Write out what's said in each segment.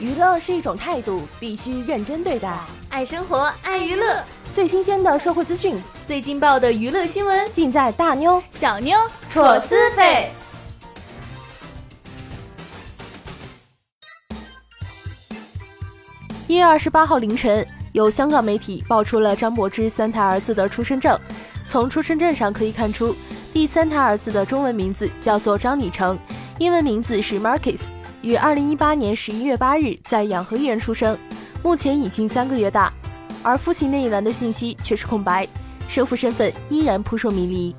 娱乐是一种态度，必须认真对待。爱生活，爱娱乐，最新鲜的社会资讯，最劲爆的娱乐新闻，尽在大妞小妞戳私费。一月二十八号凌晨，有香港媒体爆出了张柏芝三胎儿子的出生证。从出生证上可以看出，第三胎儿子的中文名字叫做张礼成，英文名字是 Marcus，于二零一八年十一月八日在养和医院出生，目前已经三个月大。而父亲那一栏的信息却是空白，生父身份依然扑朔迷离。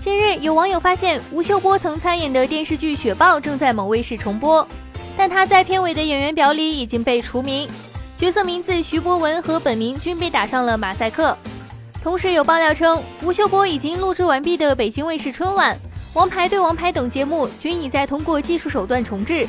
近日，有网友发现吴秀波曾参演的电视剧《雪豹》正在某卫视重播。但他在片尾的演员表里已经被除名，角色名字徐博文和本名均被打上了马赛克。同时有爆料称，吴秀波已经录制完毕的北京卫视春晚、王牌对王牌等节目均已在通过技术手段重置。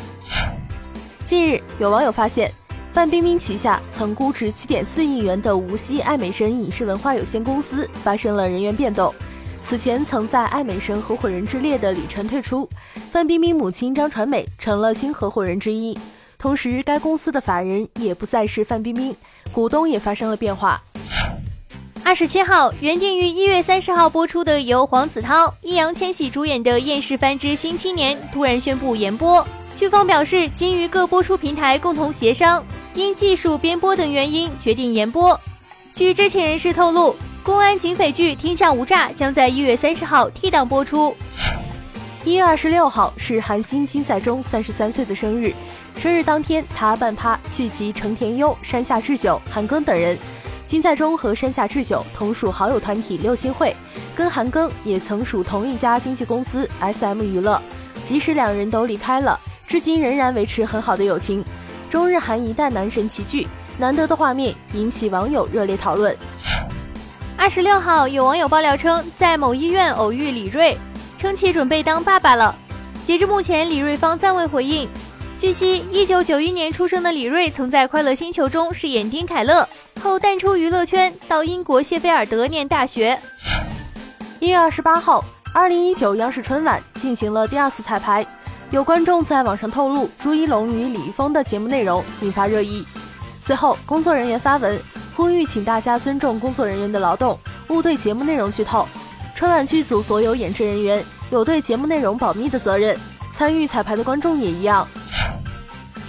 近日，有网友发现，范冰冰旗下曾估值七点四亿元的无锡爱美神影视文化有限公司发生了人员变动。此前曾在爱美神合伙人之列的李晨退出，范冰冰母亲张传美成了新合伙人之一。同时，该公司的法人也不再是范冰冰，股东也发生了变化。二十七号，原定于一月三十号播出的由黄子韬、易烊千玺主演的《厌世番之新青年》突然宣布延播。剧方表示，经与各播出平台共同协商，因技术、编播等原因决定延播。据知情人士透露。公安警匪剧《天下无诈》将在一月三十号 T 档播出。一月二十六号是韩星金在中三十三岁的生日，生日当天他半趴聚集成田优、山下智久、韩庚等人。金在中和山下智久同属好友团体六星会，跟韩庚也曾属同一家经纪公司 SM 娱乐。即使两人都离开了，至今仍然维持很好的友情。中日韩一代男神齐聚，难得的画面引起网友热烈讨论。二十六号，有网友爆料称，在某医院偶遇李锐，称其准备当爸爸了。截至目前，李锐方暂未回应。据悉，一九九一年出生的李锐曾在《快乐星球》中饰演丁凯乐，后淡出娱乐圈，到英国谢菲尔德念大学。一月二十八号，二零一九央视春晚进行了第二次彩排，有观众在网上透露朱一龙与李易峰的节目内容，引发热议。随后，工作人员发文。呼吁请大家尊重工作人员的劳动，勿对节目内容剧透。春晚剧组所有演职人员有对节目内容保密的责任，参与彩排的观众也一样。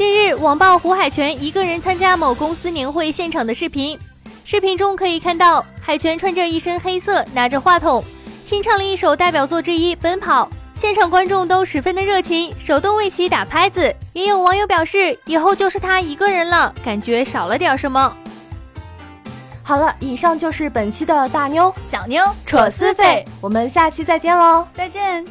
近日，网曝胡海泉一个人参加某公司年会现场的视频，视频中可以看到海泉穿着一身黑色，拿着话筒，清唱了一首代表作之一《奔跑》。现场观众都十分的热情，手动为其打拍子。也有网友表示，以后就是他一个人了，感觉少了点什么。好了，以上就是本期的大妞小妞扯私费，我们下期再见喽，再见。